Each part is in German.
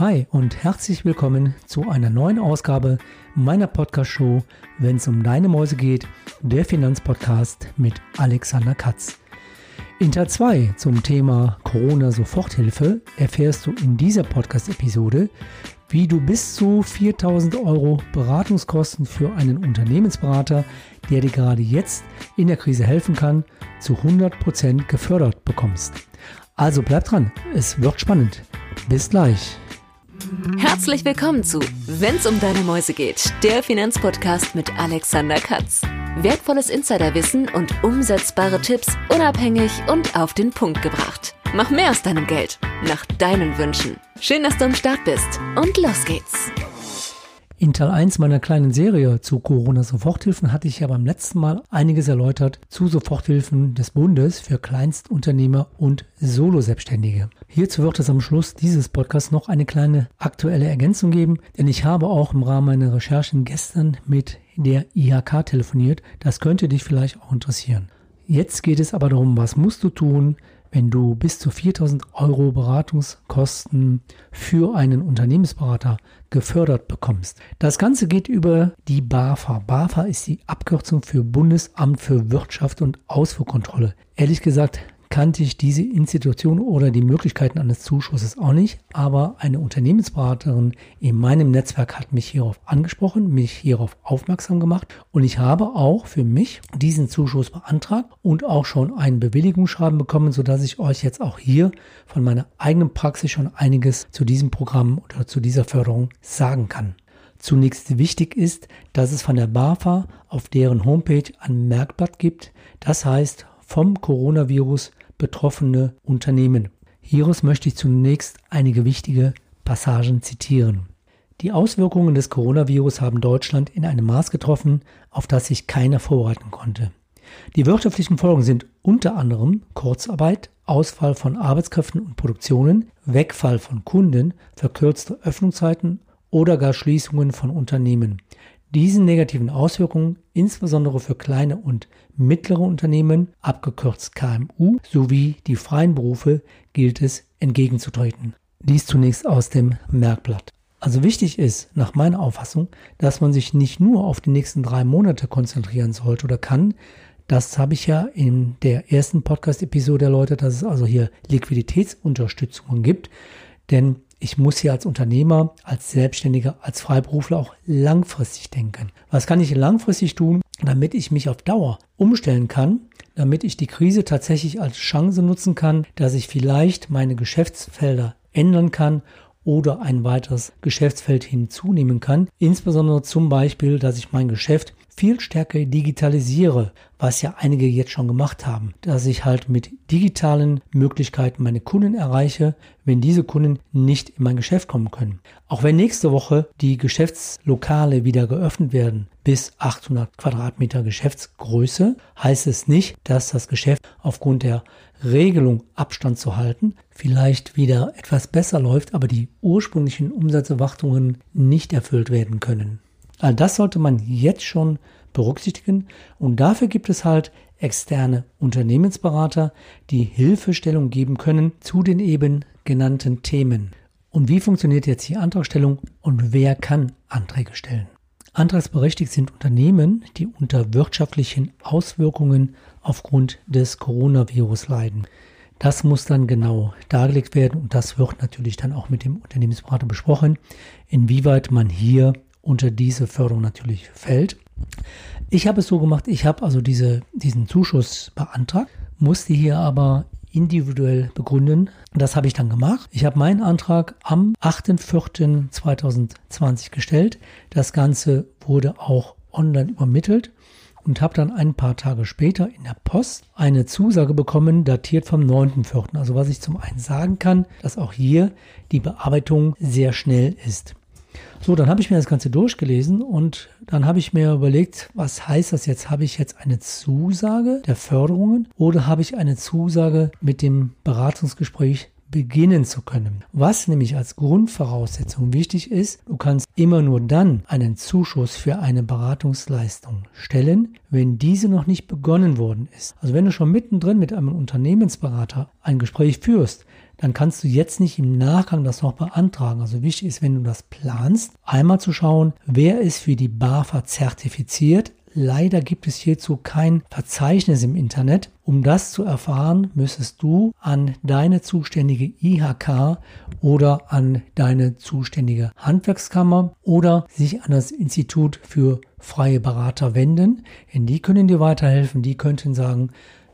Hi und herzlich willkommen zu einer neuen Ausgabe meiner Podcast-Show, wenn es um deine Mäuse geht, der Finanzpodcast mit Alexander Katz. In Teil 2 zum Thema Corona-Soforthilfe erfährst du in dieser Podcast-Episode, wie du bis zu 4000 Euro Beratungskosten für einen Unternehmensberater, der dir gerade jetzt in der Krise helfen kann, zu 100% gefördert bekommst. Also bleib dran, es wird spannend. Bis gleich. Herzlich willkommen zu Wenn's um deine Mäuse geht, der Finanzpodcast mit Alexander Katz. Wertvolles Insiderwissen und umsetzbare Tipps unabhängig und auf den Punkt gebracht. Mach mehr aus deinem Geld, nach deinen Wünschen. Schön, dass du am Start bist und los geht's. In Teil 1 meiner kleinen Serie zu Corona-Soforthilfen hatte ich ja beim letzten Mal einiges erläutert zu Soforthilfen des Bundes für Kleinstunternehmer und Solo-Selbstständige. Hierzu wird es am Schluss dieses Podcasts noch eine kleine aktuelle Ergänzung geben, denn ich habe auch im Rahmen meiner Recherchen gestern mit der IHK telefoniert. Das könnte dich vielleicht auch interessieren. Jetzt geht es aber darum, was musst du tun, wenn du bis zu 4000 Euro Beratungskosten für einen Unternehmensberater gefördert bekommst. Das Ganze geht über die BAFA. BAFA ist die Abkürzung für Bundesamt für Wirtschaft und Ausfuhrkontrolle. Ehrlich gesagt kannte ich diese Institution oder die Möglichkeiten eines Zuschusses auch nicht, aber eine Unternehmensberaterin in meinem Netzwerk hat mich hierauf angesprochen, mich hierauf aufmerksam gemacht und ich habe auch für mich diesen Zuschuss beantragt und auch schon ein Bewilligungsschreiben bekommen, sodass ich euch jetzt auch hier von meiner eigenen Praxis schon einiges zu diesem Programm oder zu dieser Förderung sagen kann. Zunächst wichtig ist, dass es von der BAFA auf deren Homepage ein Merkblatt gibt, das heißt vom Coronavirus betroffene Unternehmen. Hieraus möchte ich zunächst einige wichtige Passagen zitieren. Die Auswirkungen des Coronavirus haben Deutschland in einem Maß getroffen, auf das sich keiner vorbereiten konnte. Die wirtschaftlichen Folgen sind unter anderem Kurzarbeit, Ausfall von Arbeitskräften und Produktionen, Wegfall von Kunden, verkürzte Öffnungszeiten oder gar Schließungen von Unternehmen. Diesen negativen Auswirkungen, insbesondere für kleine und mittlere Unternehmen, abgekürzt KMU, sowie die freien Berufe, gilt es entgegenzutreten. Dies zunächst aus dem Merkblatt. Also wichtig ist, nach meiner Auffassung, dass man sich nicht nur auf die nächsten drei Monate konzentrieren sollte oder kann. Das habe ich ja in der ersten Podcast-Episode erläutert, dass es also hier Liquiditätsunterstützungen gibt. Denn ich muss hier als Unternehmer, als Selbstständiger, als Freiberufler auch langfristig denken. Was kann ich langfristig tun, damit ich mich auf Dauer umstellen kann, damit ich die Krise tatsächlich als Chance nutzen kann, dass ich vielleicht meine Geschäftsfelder ändern kann oder ein weiteres Geschäftsfeld hinzunehmen kann. Insbesondere zum Beispiel, dass ich mein Geschäft viel stärker digitalisiere, was ja einige jetzt schon gemacht haben, dass ich halt mit digitalen Möglichkeiten meine Kunden erreiche, wenn diese Kunden nicht in mein Geschäft kommen können. Auch wenn nächste Woche die Geschäftslokale wieder geöffnet werden bis 800 Quadratmeter Geschäftsgröße, heißt es nicht, dass das Geschäft aufgrund der Regelung Abstand zu halten vielleicht wieder etwas besser läuft, aber die ursprünglichen Umsatzerwartungen nicht erfüllt werden können. All das sollte man jetzt schon berücksichtigen und dafür gibt es halt externe Unternehmensberater, die Hilfestellung geben können zu den eben genannten Themen. Und wie funktioniert jetzt die Antragstellung und wer kann Anträge stellen? Antragsberechtigt sind Unternehmen, die unter wirtschaftlichen Auswirkungen aufgrund des Coronavirus leiden. Das muss dann genau dargelegt werden und das wird natürlich dann auch mit dem Unternehmensberater besprochen, inwieweit man hier unter diese Förderung natürlich fällt. Ich habe es so gemacht, ich habe also diese, diesen Zuschuss beantragt, musste hier aber individuell begründen. Das habe ich dann gemacht. Ich habe meinen Antrag am 8.4.2020 gestellt. Das Ganze wurde auch online übermittelt und habe dann ein paar Tage später in der Post eine Zusage bekommen, datiert vom 9.4. Also was ich zum einen sagen kann, dass auch hier die Bearbeitung sehr schnell ist. So, dann habe ich mir das Ganze durchgelesen und dann habe ich mir überlegt, was heißt das jetzt? Habe ich jetzt eine Zusage der Förderungen oder habe ich eine Zusage mit dem Beratungsgespräch beginnen zu können. Was nämlich als Grundvoraussetzung wichtig ist, du kannst immer nur dann einen Zuschuss für eine Beratungsleistung stellen, wenn diese noch nicht begonnen worden ist. Also wenn du schon mittendrin mit einem Unternehmensberater ein Gespräch führst, dann kannst du jetzt nicht im Nachgang das noch beantragen. Also wichtig ist, wenn du das planst, einmal zu schauen, wer ist für die BAFA zertifiziert. Leider gibt es hierzu kein Verzeichnis im Internet. Um das zu erfahren, müsstest du an deine zuständige IHK oder an deine zuständige Handwerkskammer oder sich an das Institut für freie Berater wenden. Denn die können dir weiterhelfen. Die könnten sagen,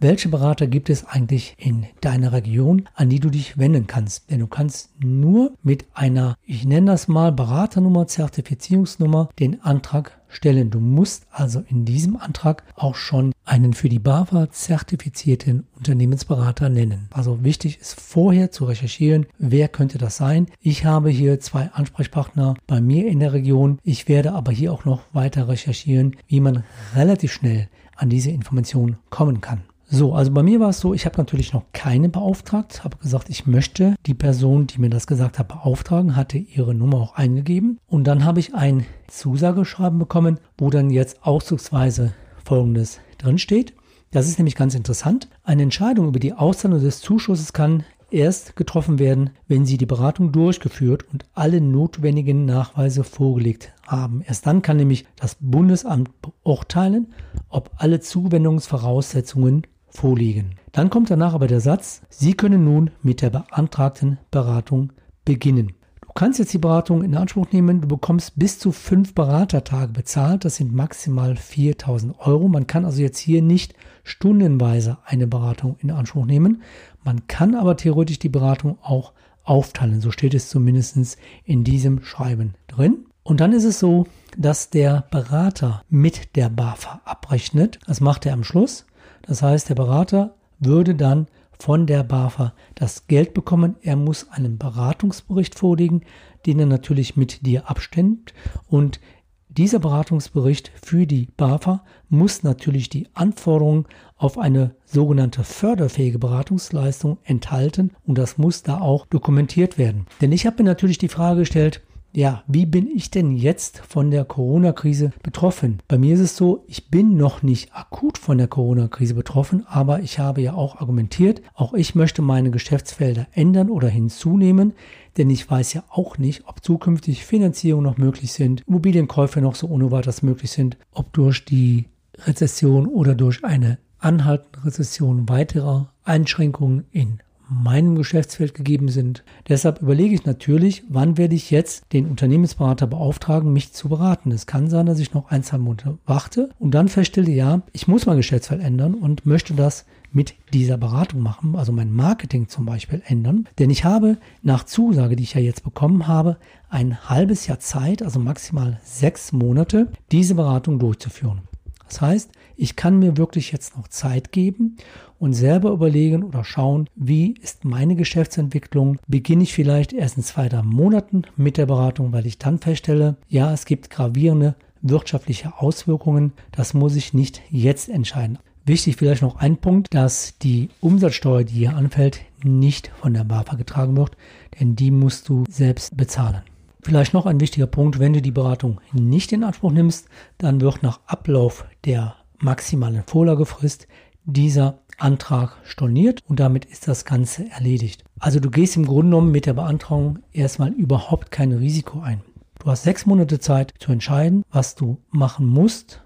welche Berater gibt es eigentlich in deiner Region, an die du dich wenden kannst? Denn du kannst nur mit einer, ich nenne das mal Beraternummer, Zertifizierungsnummer, den Antrag stellen. Du musst also in diesem Antrag auch schon einen für die BAFA zertifizierten Unternehmensberater nennen. Also wichtig ist vorher zu recherchieren, wer könnte das sein. Ich habe hier zwei Ansprechpartner bei mir in der Region. Ich werde aber hier auch noch weiter recherchieren, wie man relativ schnell an diese Information kommen kann. So, also bei mir war es so, ich habe natürlich noch keine beauftragt, habe gesagt, ich möchte die Person, die mir das gesagt hat, beauftragen, hatte ihre Nummer auch eingegeben und dann habe ich ein Zusageschreiben bekommen, wo dann jetzt auszugsweise folgendes drin steht. Das ist nämlich ganz interessant. Eine Entscheidung über die Auszahlung des Zuschusses kann erst getroffen werden, wenn Sie die Beratung durchgeführt und alle notwendigen Nachweise vorgelegt haben. Erst dann kann nämlich das Bundesamt beurteilen, ob alle Zuwendungsvoraussetzungen vorliegen. Dann kommt danach aber der Satz, Sie können nun mit der beantragten Beratung beginnen. Du kannst jetzt die Beratung in Anspruch nehmen. Du bekommst bis zu fünf Beratertage bezahlt. Das sind maximal 4000 Euro. Man kann also jetzt hier nicht stundenweise eine Beratung in Anspruch nehmen. Man kann aber theoretisch die Beratung auch aufteilen. So steht es zumindest in diesem Schreiben drin. Und dann ist es so, dass der Berater mit der BAFA abrechnet. Das macht er am Schluss. Das heißt, der Berater würde dann von der BAFA das Geld bekommen. Er muss einen Beratungsbericht vorlegen, den er natürlich mit dir abstimmt. Und dieser Beratungsbericht für die BAFA muss natürlich die Anforderungen auf eine sogenannte förderfähige Beratungsleistung enthalten und das muss da auch dokumentiert werden. Denn ich habe mir natürlich die Frage gestellt, ja, wie bin ich denn jetzt von der Corona-Krise betroffen? Bei mir ist es so, ich bin noch nicht akut von der Corona-Krise betroffen, aber ich habe ja auch argumentiert, auch ich möchte meine Geschäftsfelder ändern oder hinzunehmen, denn ich weiß ja auch nicht, ob zukünftig Finanzierungen noch möglich sind, Immobilienkäufe noch so ohne weiteres möglich sind, ob durch die Rezession oder durch eine anhaltende Rezession weiterer Einschränkungen in meinem Geschäftsfeld gegeben sind. Deshalb überlege ich natürlich, wann werde ich jetzt den Unternehmensberater beauftragen, mich zu beraten. Es kann sein, dass ich noch ein, zwei Monate warte und dann feststelle, ja, ich muss mein Geschäftsfeld ändern und möchte das mit dieser Beratung machen, also mein Marketing zum Beispiel ändern. Denn ich habe nach Zusage, die ich ja jetzt bekommen habe, ein halbes Jahr Zeit, also maximal sechs Monate, diese Beratung durchzuführen. Das heißt, ich kann mir wirklich jetzt noch Zeit geben und selber überlegen oder schauen, wie ist meine Geschäftsentwicklung. Beginne ich vielleicht erst in zwei, drei Monaten mit der Beratung, weil ich dann feststelle, ja, es gibt gravierende wirtschaftliche Auswirkungen. Das muss ich nicht jetzt entscheiden. Wichtig vielleicht noch ein Punkt, dass die Umsatzsteuer, die hier anfällt, nicht von der BAFA getragen wird, denn die musst du selbst bezahlen. Vielleicht noch ein wichtiger Punkt, wenn du die Beratung nicht in Anspruch nimmst, dann wird nach Ablauf der maximalen Vorlagefrist dieser Antrag storniert und damit ist das Ganze erledigt. Also du gehst im Grunde genommen mit der Beantragung erstmal überhaupt kein Risiko ein. Du hast sechs Monate Zeit zu entscheiden, was du machen musst.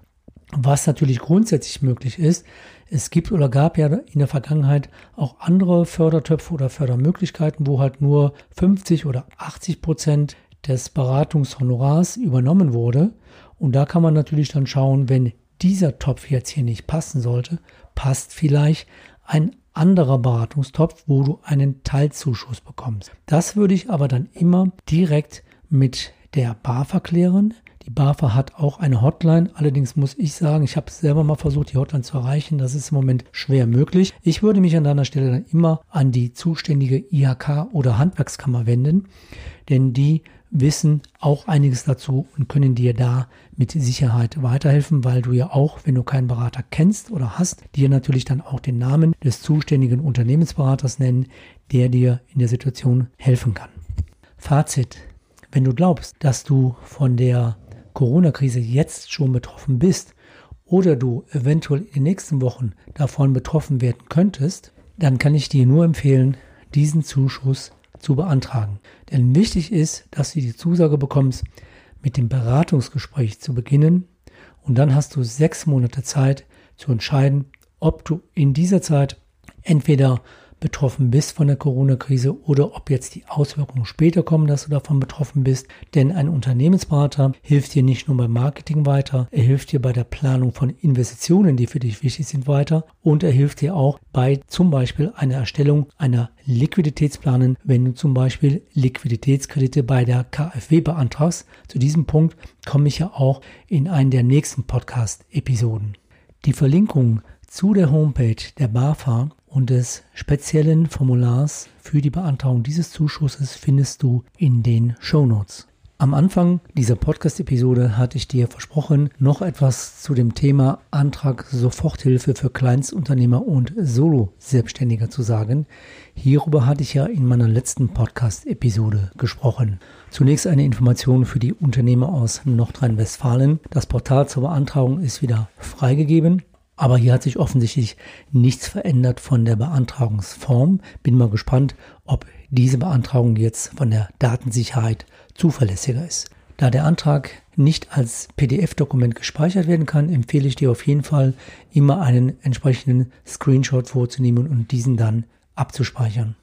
Was natürlich grundsätzlich möglich ist, es gibt oder gab ja in der Vergangenheit auch andere Fördertöpfe oder Fördermöglichkeiten, wo halt nur 50 oder 80 Prozent des Beratungshonorars übernommen wurde. Und da kann man natürlich dann schauen, wenn dieser Topf jetzt hier nicht passen sollte, passt vielleicht ein anderer Beratungstopf, wo du einen Teilzuschuss bekommst. Das würde ich aber dann immer direkt mit der BAFA klären. Die BAFA hat auch eine Hotline. Allerdings muss ich sagen, ich habe selber mal versucht, die Hotline zu erreichen. Das ist im Moment schwer möglich. Ich würde mich an deiner Stelle dann immer an die zuständige IHK oder Handwerkskammer wenden, denn die wissen auch einiges dazu und können dir da mit Sicherheit weiterhelfen, weil du ja auch, wenn du keinen Berater kennst oder hast, dir natürlich dann auch den Namen des zuständigen Unternehmensberaters nennen, der dir in der Situation helfen kann. Fazit. Wenn du glaubst, dass du von der Corona-Krise jetzt schon betroffen bist oder du eventuell in den nächsten Wochen davon betroffen werden könntest, dann kann ich dir nur empfehlen, diesen Zuschuss zu beantragen. Denn wichtig ist, dass du die Zusage bekommst, mit dem Beratungsgespräch zu beginnen. Und dann hast du sechs Monate Zeit zu entscheiden, ob du in dieser Zeit entweder betroffen bist von der Corona-Krise oder ob jetzt die Auswirkungen später kommen, dass du davon betroffen bist. Denn ein Unternehmensberater hilft dir nicht nur beim Marketing weiter, er hilft dir bei der Planung von Investitionen, die für dich wichtig sind, weiter und er hilft dir auch bei zum Beispiel einer Erstellung einer Liquiditätsplanen, wenn du zum Beispiel Liquiditätskredite bei der KfW beantragst. Zu diesem Punkt komme ich ja auch in einen der nächsten Podcast-Episoden. Die Verlinkung zu der Homepage der BAFA und des speziellen Formulars für die Beantragung dieses Zuschusses findest du in den Show Notes. Am Anfang dieser Podcast-Episode hatte ich dir versprochen, noch etwas zu dem Thema Antrag Soforthilfe für Kleinstunternehmer und Solo-Selbstständiger zu sagen. Hierüber hatte ich ja in meiner letzten Podcast-Episode gesprochen. Zunächst eine Information für die Unternehmer aus Nordrhein-Westfalen. Das Portal zur Beantragung ist wieder freigegeben. Aber hier hat sich offensichtlich nichts verändert von der Beantragungsform. Bin mal gespannt, ob diese Beantragung jetzt von der Datensicherheit zuverlässiger ist. Da der Antrag nicht als PDF-Dokument gespeichert werden kann, empfehle ich dir auf jeden Fall immer einen entsprechenden Screenshot vorzunehmen und diesen dann abzuspeichern.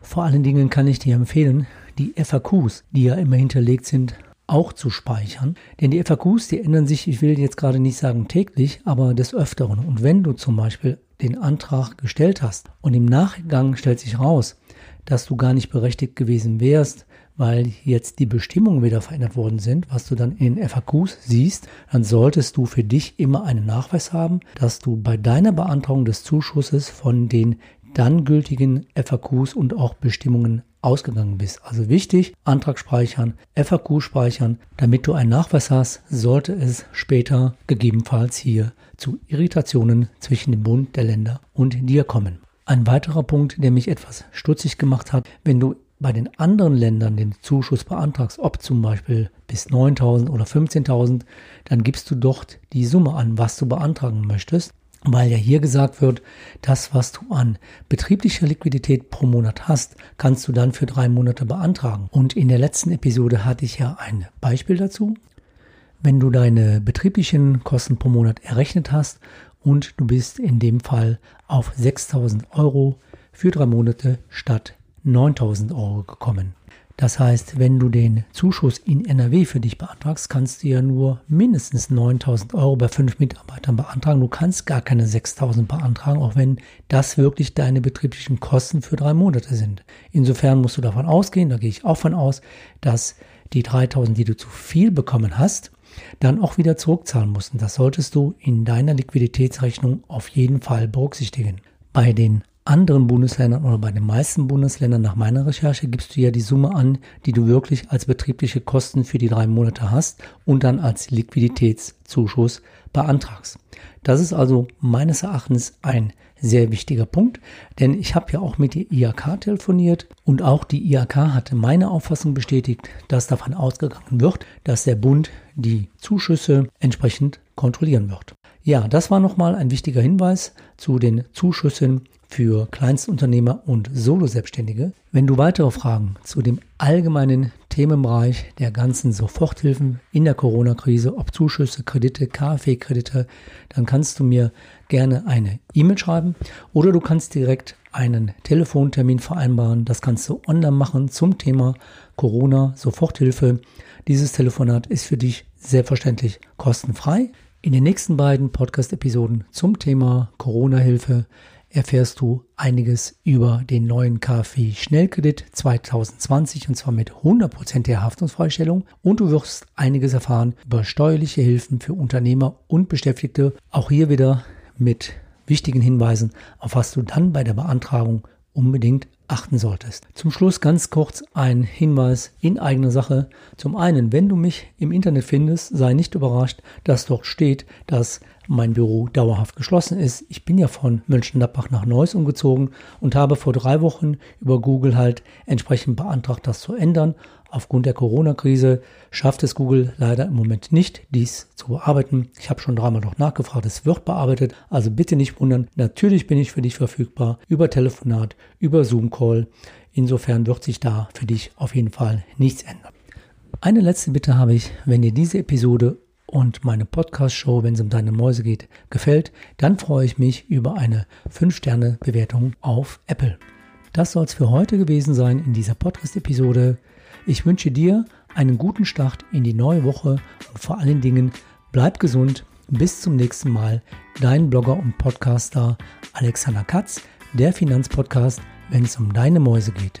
Vor allen Dingen kann ich dir empfehlen, die FAQs, die ja immer hinterlegt sind, auch zu speichern. Denn die FAQs, die ändern sich, ich will jetzt gerade nicht sagen täglich, aber des Öfteren. Und wenn du zum Beispiel den Antrag gestellt hast und im Nachgang stellt sich raus, dass du gar nicht berechtigt gewesen wärst, weil jetzt die Bestimmungen wieder verändert worden sind, was du dann in FAQs siehst, dann solltest du für dich immer einen Nachweis haben, dass du bei deiner Beantragung des Zuschusses von den dann gültigen FAQs und auch Bestimmungen ausgegangen bist. Also wichtig, Antrag speichern, FAQ speichern, damit du einen Nachweis hast, sollte es später gegebenenfalls hier zu Irritationen zwischen dem Bund der Länder und dir kommen. Ein weiterer Punkt, der mich etwas stutzig gemacht hat, wenn du bei den anderen Ländern den Zuschuss beantragst, ob zum Beispiel bis 9.000 oder 15.000, dann gibst du dort die Summe an, was du beantragen möchtest weil ja hier gesagt wird, das, was du an betrieblicher Liquidität pro Monat hast, kannst du dann für drei Monate beantragen. Und in der letzten Episode hatte ich ja ein Beispiel dazu. Wenn du deine betrieblichen Kosten pro Monat errechnet hast und du bist in dem Fall auf 6000 Euro für drei Monate statt 9000 Euro gekommen. Das heißt, wenn du den Zuschuss in NRW für dich beantragst, kannst du ja nur mindestens 9000 Euro bei fünf Mitarbeitern beantragen. Du kannst gar keine 6000 beantragen, auch wenn das wirklich deine betrieblichen Kosten für drei Monate sind. Insofern musst du davon ausgehen, da gehe ich auch von aus, dass die 3000, die du zu viel bekommen hast, dann auch wieder zurückzahlen musst. Und das solltest du in deiner Liquiditätsrechnung auf jeden Fall berücksichtigen. Bei den anderen Bundesländern oder bei den meisten Bundesländern nach meiner Recherche gibst du ja die Summe an, die du wirklich als betriebliche Kosten für die drei Monate hast und dann als Liquiditätszuschuss beantragst. Das ist also meines Erachtens ein sehr wichtiger Punkt, denn ich habe ja auch mit der IAK telefoniert und auch die IAK hatte meine Auffassung bestätigt, dass davon ausgegangen wird, dass der Bund die Zuschüsse entsprechend kontrollieren wird. Ja, das war nochmal ein wichtiger Hinweis zu den Zuschüssen für Kleinstunternehmer und Solo-Selbstständige. Wenn du weitere Fragen zu dem allgemeinen Themenbereich der ganzen Soforthilfen in der Corona-Krise, ob Zuschüsse, Kredite, KfW-Kredite, dann kannst du mir gerne eine E-Mail schreiben oder du kannst direkt einen Telefontermin vereinbaren. Das kannst du online machen zum Thema Corona Soforthilfe. Dieses Telefonat ist für dich selbstverständlich kostenfrei. In den nächsten beiden Podcast-Episoden zum Thema Corona-Hilfe erfährst du einiges über den neuen KfW Schnellkredit 2020 und zwar mit 100% der Haftungsfreistellung und du wirst einiges erfahren über steuerliche Hilfen für Unternehmer und Beschäftigte. Auch hier wieder mit wichtigen Hinweisen, auf was du dann bei der Beantragung unbedingt achten solltest. Zum Schluss ganz kurz ein Hinweis in eigener Sache. Zum einen, wenn du mich im Internet findest, sei nicht überrascht, dass dort steht, dass mein Büro dauerhaft geschlossen ist. Ich bin ja von Mönchengladbach nach Neuss umgezogen und habe vor drei Wochen über Google halt entsprechend beantragt, das zu ändern. Aufgrund der Corona-Krise schafft es Google leider im Moment nicht, dies zu bearbeiten. Ich habe schon dreimal noch nachgefragt, es wird bearbeitet, also bitte nicht wundern. Natürlich bin ich für dich verfügbar über Telefonat, über Zoom-Call. Insofern wird sich da für dich auf jeden Fall nichts ändern. Eine letzte Bitte habe ich, wenn dir diese Episode und meine Podcast-Show, wenn es um deine Mäuse geht, gefällt, dann freue ich mich über eine 5-Sterne-Bewertung auf Apple. Das soll es für heute gewesen sein in dieser Podcast-Episode. Ich wünsche dir einen guten Start in die neue Woche und vor allen Dingen bleib gesund. Bis zum nächsten Mal. Dein Blogger und Podcaster Alexander Katz, der Finanzpodcast, wenn es um deine Mäuse geht.